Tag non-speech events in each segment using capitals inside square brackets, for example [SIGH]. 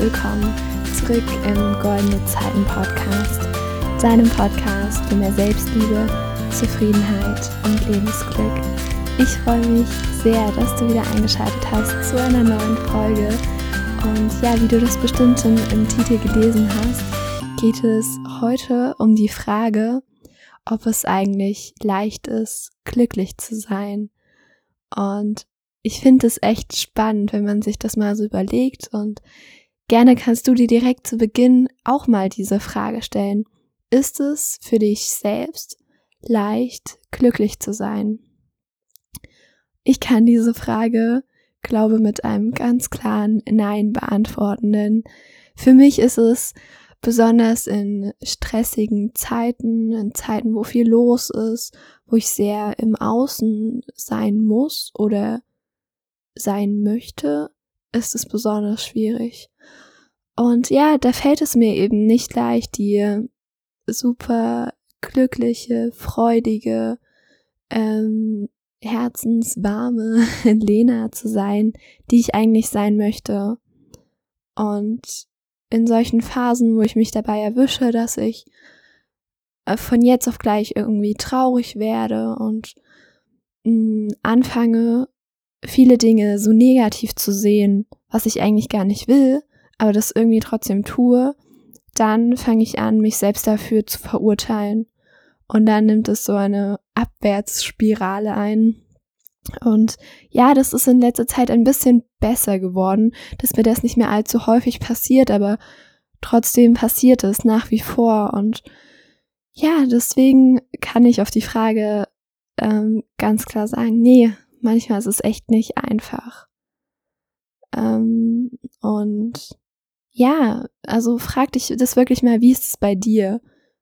Willkommen zurück im Goldene Zeiten Podcast, deinem Podcast für mehr Selbstliebe, Zufriedenheit und Lebensglück. Ich freue mich sehr, dass du wieder eingeschaltet hast zu einer neuen Folge. Und ja, wie du das bestimmt schon im Titel gelesen hast, geht es heute um die Frage, ob es eigentlich leicht ist, glücklich zu sein. Und ich finde es echt spannend, wenn man sich das mal so überlegt und gerne kannst du dir direkt zu Beginn auch mal diese Frage stellen. Ist es für dich selbst leicht, glücklich zu sein? Ich kann diese Frage, glaube, mit einem ganz klaren Nein beantworten, denn für mich ist es besonders in stressigen Zeiten, in Zeiten, wo viel los ist, wo ich sehr im Außen sein muss oder sein möchte, ist es besonders schwierig. Und ja, da fällt es mir eben nicht leicht, die super glückliche, freudige, ähm, herzenswarme [LAUGHS] Lena zu sein, die ich eigentlich sein möchte. Und in solchen Phasen, wo ich mich dabei erwische, dass ich äh, von jetzt auf gleich irgendwie traurig werde und mh, mm, anfange, viele Dinge so negativ zu sehen, was ich eigentlich gar nicht will, aber das irgendwie trotzdem tue, dann fange ich an, mich selbst dafür zu verurteilen. Und dann nimmt es so eine Abwärtsspirale ein. Und ja, das ist in letzter Zeit ein bisschen besser geworden, dass mir das nicht mehr allzu häufig passiert, aber trotzdem passiert es nach wie vor. Und ja, deswegen kann ich auf die Frage ähm, ganz klar sagen, nee, manchmal ist es echt nicht einfach. Ähm, und ja, also frag dich das wirklich mal, wie ist es bei dir?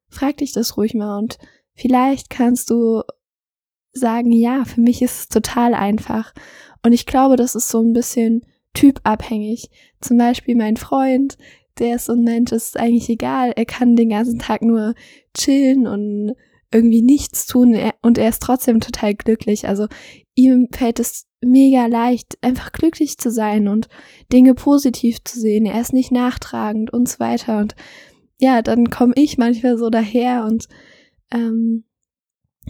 Frag dich das ruhig mal und vielleicht kannst du sagen, ja, für mich ist es total einfach. Und ich glaube, das ist so ein bisschen typabhängig. Zum Beispiel mein Freund, der ist so ein Mensch, ist eigentlich egal. Er kann den ganzen Tag nur chillen und irgendwie nichts tun und er ist trotzdem total glücklich. Also ihm fällt es mega leicht, einfach glücklich zu sein und Dinge positiv zu sehen. Er ist nicht nachtragend und so weiter. Und ja, dann komme ich manchmal so daher und ähm,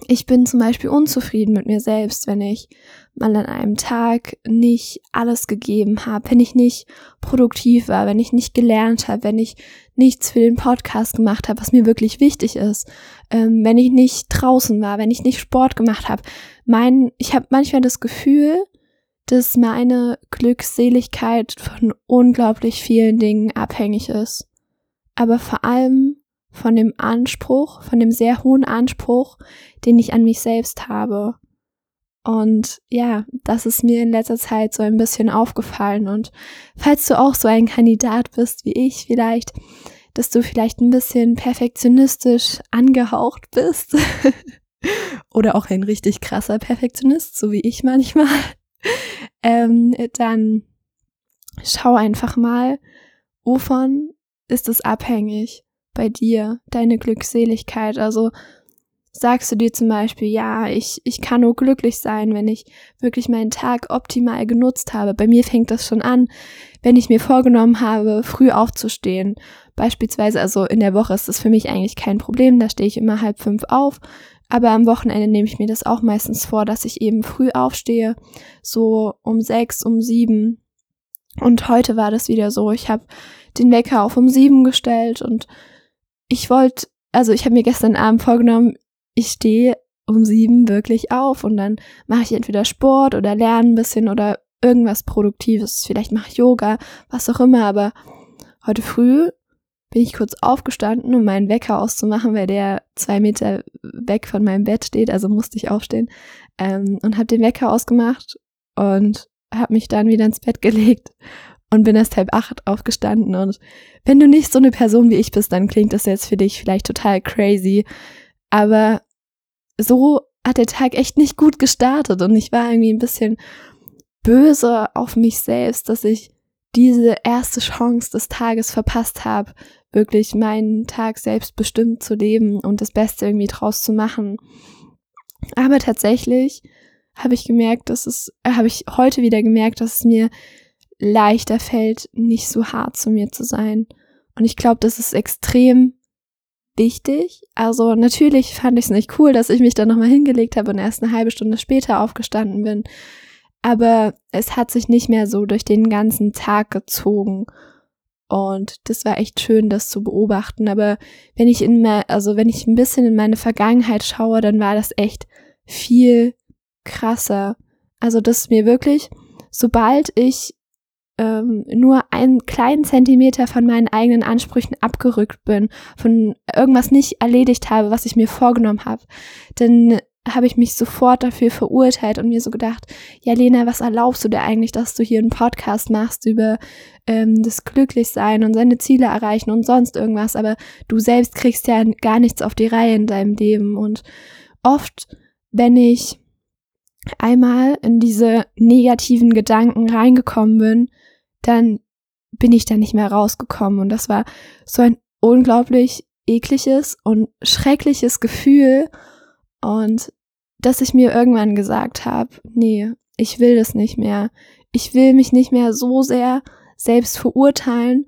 ich bin zum Beispiel unzufrieden mit mir selbst, wenn ich mal an einem Tag nicht alles gegeben habe, wenn ich nicht produktiv war, wenn ich nicht gelernt habe, wenn ich nichts für den Podcast gemacht habe, was mir wirklich wichtig ist, ähm, wenn ich nicht draußen war, wenn ich nicht Sport gemacht habe. Mein, ich habe manchmal das Gefühl, dass meine Glückseligkeit von unglaublich vielen Dingen abhängig ist. Aber vor allem von dem Anspruch, von dem sehr hohen Anspruch, den ich an mich selbst habe. Und ja, das ist mir in letzter Zeit so ein bisschen aufgefallen. Und falls du auch so ein Kandidat bist wie ich vielleicht, dass du vielleicht ein bisschen perfektionistisch angehaucht bist [LAUGHS] oder auch ein richtig krasser Perfektionist, so wie ich manchmal, [LAUGHS] ähm, dann schau einfach mal, wovon ist es abhängig? Bei dir, deine Glückseligkeit? Also sagst du dir zum Beispiel, ja, ich, ich kann nur glücklich sein, wenn ich wirklich meinen Tag optimal genutzt habe. Bei mir fängt das schon an, wenn ich mir vorgenommen habe, früh aufzustehen. Beispielsweise, also in der Woche ist das für mich eigentlich kein Problem, da stehe ich immer halb fünf auf. Aber am Wochenende nehme ich mir das auch meistens vor, dass ich eben früh aufstehe, so um sechs, um sieben. Und heute war das wieder so. Ich habe den Wecker auf um sieben gestellt und ich wollte, also ich habe mir gestern Abend vorgenommen, ich stehe um sieben wirklich auf und dann mache ich entweder Sport oder lerne ein bisschen oder irgendwas Produktives. Vielleicht mache ich Yoga, was auch immer, aber heute früh bin ich kurz aufgestanden, um meinen Wecker auszumachen, weil der zwei Meter weg von meinem Bett steht, also musste ich aufstehen ähm, und habe den Wecker ausgemacht und habe mich dann wieder ins Bett gelegt und bin erst halb acht aufgestanden. Und wenn du nicht so eine Person wie ich bist, dann klingt das jetzt für dich vielleicht total crazy. Aber so hat der Tag echt nicht gut gestartet und ich war irgendwie ein bisschen böse auf mich selbst, dass ich diese erste Chance des Tages verpasst habe, wirklich meinen Tag selbstbestimmt zu leben und das Beste irgendwie draus zu machen. Aber tatsächlich habe ich gemerkt, dass es, äh, habe ich heute wieder gemerkt, dass es mir leichter fällt, nicht so hart zu mir zu sein. Und ich glaube, das ist extrem wichtig. Also natürlich fand ich es nicht cool, dass ich mich dann nochmal hingelegt habe und erst eine halbe Stunde später aufgestanden bin. Aber es hat sich nicht mehr so durch den ganzen Tag gezogen. Und das war echt schön, das zu beobachten. Aber wenn ich in mehr, also wenn ich ein bisschen in meine Vergangenheit schaue, dann war das echt viel krasser. Also, dass mir wirklich, sobald ich ähm, nur einen kleinen Zentimeter von meinen eigenen Ansprüchen abgerückt bin, von irgendwas nicht erledigt habe, was ich mir vorgenommen habe, dann habe ich mich sofort dafür verurteilt und mir so gedacht, ja Lena, was erlaubst du dir eigentlich, dass du hier einen Podcast machst über ähm, das Glücklichsein und seine Ziele erreichen und sonst irgendwas, aber du selbst kriegst ja gar nichts auf die Reihe in deinem Leben. Und oft, wenn ich einmal in diese negativen Gedanken reingekommen bin, dann bin ich da nicht mehr rausgekommen und das war so ein unglaublich ekliges und schreckliches Gefühl und dass ich mir irgendwann gesagt habe, nee, ich will das nicht mehr. Ich will mich nicht mehr so sehr selbst verurteilen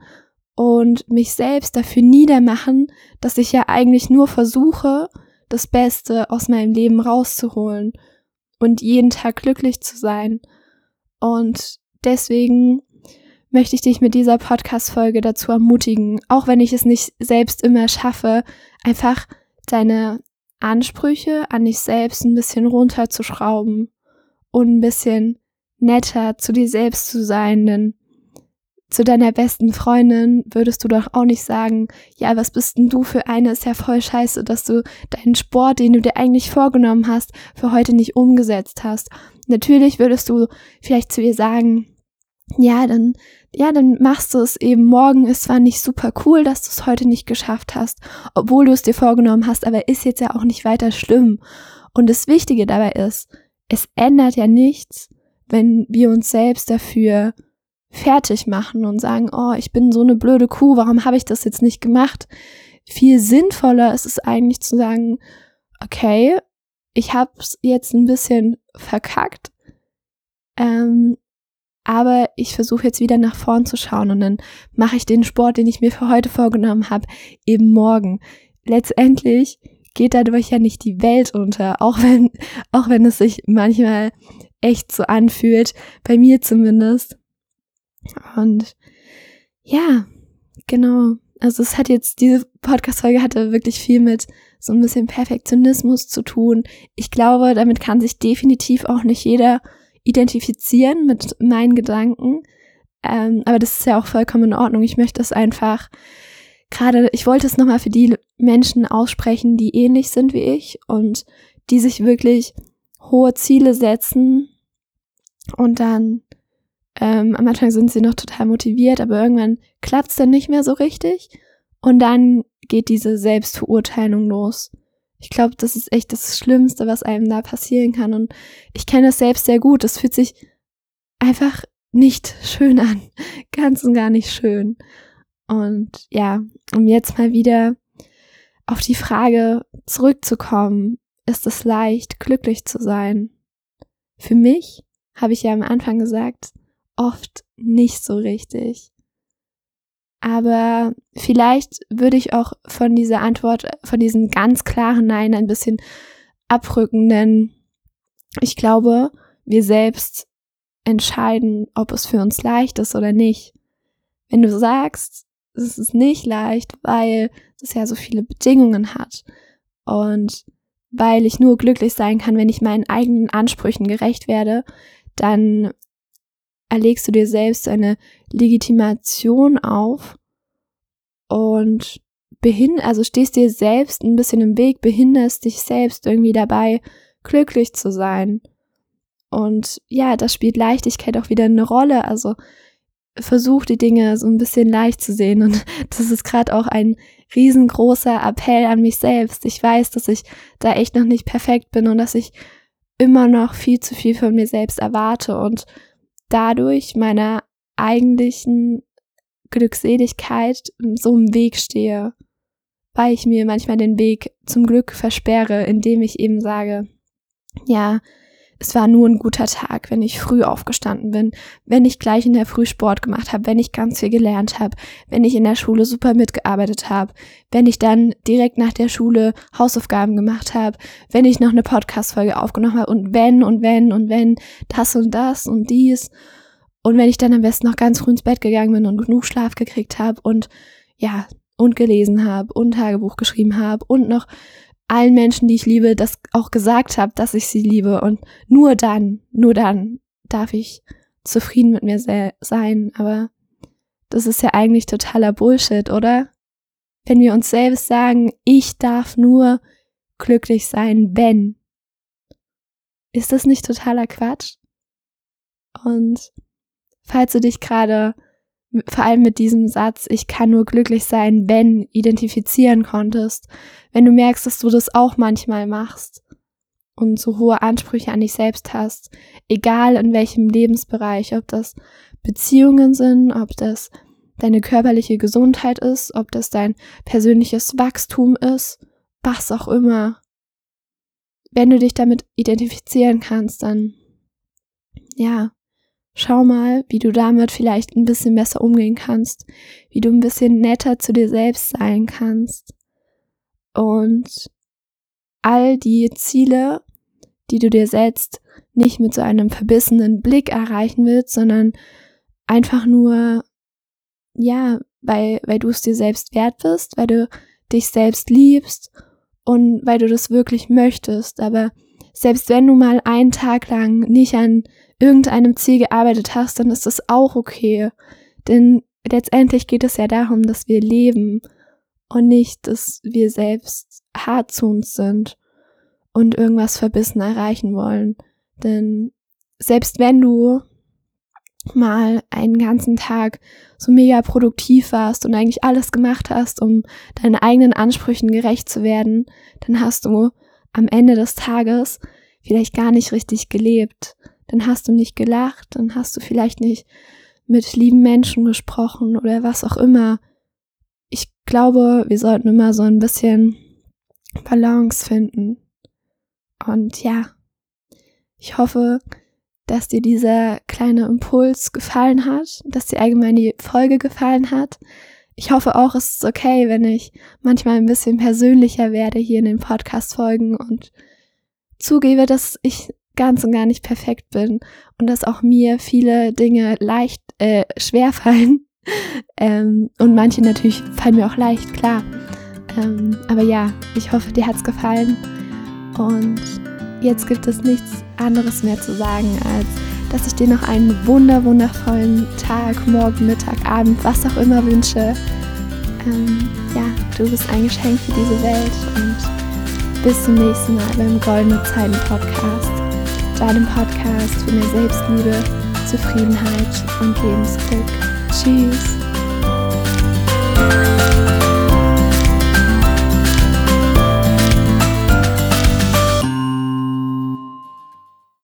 und mich selbst dafür niedermachen, dass ich ja eigentlich nur versuche, das Beste aus meinem Leben rauszuholen und jeden Tag glücklich zu sein. Und deswegen möchte ich dich mit dieser Podcast-Folge dazu ermutigen, auch wenn ich es nicht selbst immer schaffe, einfach deine Ansprüche an dich selbst ein bisschen runterzuschrauben und ein bisschen netter zu dir selbst zu sein, denn zu deiner besten Freundin würdest du doch auch nicht sagen, ja, was bist denn du für eine, ist ja voll scheiße, dass du deinen Sport, den du dir eigentlich vorgenommen hast, für heute nicht umgesetzt hast. Natürlich würdest du vielleicht zu ihr sagen, ja, dann ja, dann machst du es eben morgen. Ist zwar nicht super cool, dass du es heute nicht geschafft hast, obwohl du es dir vorgenommen hast, aber ist jetzt ja auch nicht weiter schlimm. Und das Wichtige dabei ist, es ändert ja nichts, wenn wir uns selbst dafür fertig machen und sagen, oh, ich bin so eine blöde Kuh, warum habe ich das jetzt nicht gemacht? Viel sinnvoller ist es eigentlich zu sagen, okay, ich habe es jetzt ein bisschen verkackt, ähm, aber ich versuche jetzt wieder nach vorn zu schauen und dann mache ich den Sport, den ich mir für heute vorgenommen habe, eben morgen. Letztendlich geht dadurch ja nicht die Welt unter, auch wenn, auch wenn es sich manchmal echt so anfühlt, bei mir zumindest. Und ja, genau. Also es hat jetzt, diese Podcast-Folge hatte wirklich viel mit so ein bisschen Perfektionismus zu tun. Ich glaube, damit kann sich definitiv auch nicht jeder identifizieren mit meinen Gedanken. Ähm, aber das ist ja auch vollkommen in Ordnung. Ich möchte es einfach gerade, ich wollte es nochmal für die Menschen aussprechen, die ähnlich sind wie ich und die sich wirklich hohe Ziele setzen und dann ähm, am Anfang sind sie noch total motiviert, aber irgendwann klappt es dann nicht mehr so richtig und dann geht diese Selbstverurteilung los. Ich glaube, das ist echt das Schlimmste, was einem da passieren kann. Und ich kenne das selbst sehr gut. Das fühlt sich einfach nicht schön an. [LAUGHS] Ganz und gar nicht schön. Und ja, um jetzt mal wieder auf die Frage zurückzukommen, ist es leicht, glücklich zu sein? Für mich, habe ich ja am Anfang gesagt, oft nicht so richtig. Aber vielleicht würde ich auch von dieser Antwort, von diesem ganz klaren Nein ein bisschen abrücken, denn ich glaube, wir selbst entscheiden, ob es für uns leicht ist oder nicht. Wenn du sagst, es ist nicht leicht, weil es ja so viele Bedingungen hat und weil ich nur glücklich sein kann, wenn ich meinen eigenen Ansprüchen gerecht werde, dann erlegst du dir selbst eine Legitimation auf und behind also stehst dir selbst ein bisschen im Weg, behinderst dich selbst irgendwie dabei, glücklich zu sein. Und ja, das spielt Leichtigkeit auch wieder eine Rolle. Also versuch die Dinge so ein bisschen leicht zu sehen. Und [LAUGHS] das ist gerade auch ein riesengroßer Appell an mich selbst. Ich weiß, dass ich da echt noch nicht perfekt bin und dass ich immer noch viel zu viel von mir selbst erwarte und dadurch meiner eigentlichen Glückseligkeit so im Weg stehe, weil ich mir manchmal den Weg zum Glück versperre, indem ich eben sage, ja, es war nur ein guter Tag, wenn ich früh aufgestanden bin, wenn ich gleich in der Früh Sport gemacht habe, wenn ich ganz viel gelernt habe, wenn ich in der Schule super mitgearbeitet habe, wenn ich dann direkt nach der Schule Hausaufgaben gemacht habe, wenn ich noch eine Podcast-Folge aufgenommen habe und wenn und wenn und wenn das und das und dies. Und wenn ich dann am besten noch ganz früh ins Bett gegangen bin und genug Schlaf gekriegt habe und ja, und gelesen habe und Tagebuch geschrieben habe und noch allen Menschen, die ich liebe, das auch gesagt habe, dass ich sie liebe. Und nur dann, nur dann darf ich zufrieden mit mir sein. Aber das ist ja eigentlich totaler Bullshit, oder? Wenn wir uns selbst sagen, ich darf nur glücklich sein, wenn. Ist das nicht totaler Quatsch? Und falls du dich gerade vor allem mit diesem Satz, ich kann nur glücklich sein, wenn, identifizieren konntest, wenn du merkst, dass du das auch manchmal machst und so hohe Ansprüche an dich selbst hast, egal in welchem Lebensbereich, ob das Beziehungen sind, ob das deine körperliche Gesundheit ist, ob das dein persönliches Wachstum ist, was auch immer. Wenn du dich damit identifizieren kannst, dann ja, Schau mal, wie du damit vielleicht ein bisschen besser umgehen kannst, wie du ein bisschen netter zu dir selbst sein kannst. Und all die Ziele, die du dir setzt, nicht mit so einem verbissenen Blick erreichen willst, sondern einfach nur, ja, weil, weil du es dir selbst wert bist, weil du dich selbst liebst und weil du das wirklich möchtest. Aber selbst wenn du mal einen Tag lang nicht an irgendeinem Ziel gearbeitet hast, dann ist das auch okay. Denn letztendlich geht es ja darum, dass wir leben und nicht, dass wir selbst hart zu uns sind und irgendwas verbissen erreichen wollen. Denn selbst wenn du mal einen ganzen Tag so mega produktiv warst und eigentlich alles gemacht hast, um deinen eigenen Ansprüchen gerecht zu werden, dann hast du am Ende des Tages vielleicht gar nicht richtig gelebt dann hast du nicht gelacht, dann hast du vielleicht nicht mit lieben Menschen gesprochen oder was auch immer. Ich glaube, wir sollten immer so ein bisschen Balance finden. Und ja, ich hoffe, dass dir dieser kleine Impuls gefallen hat, dass dir allgemein die Folge gefallen hat. Ich hoffe auch, es ist okay, wenn ich manchmal ein bisschen persönlicher werde hier in den Podcast-Folgen und zugebe, dass ich ganz und gar nicht perfekt bin und dass auch mir viele Dinge leicht, äh, schwer fallen. [LAUGHS] ähm, und manche natürlich fallen mir auch leicht, klar. Ähm, aber ja, ich hoffe, dir hat's gefallen. Und jetzt gibt es nichts anderes mehr zu sagen, als dass ich dir noch einen wunder, wundervollen Tag, Morgen, Mittag, Abend, was auch immer wünsche. Ähm, ja, du bist ein Geschenk für diese Welt und bis zum nächsten Mal beim Goldene Zeiten Podcast deinem Podcast für mehr Selbstliebe, Zufriedenheit und Lebensglück. Tschüss.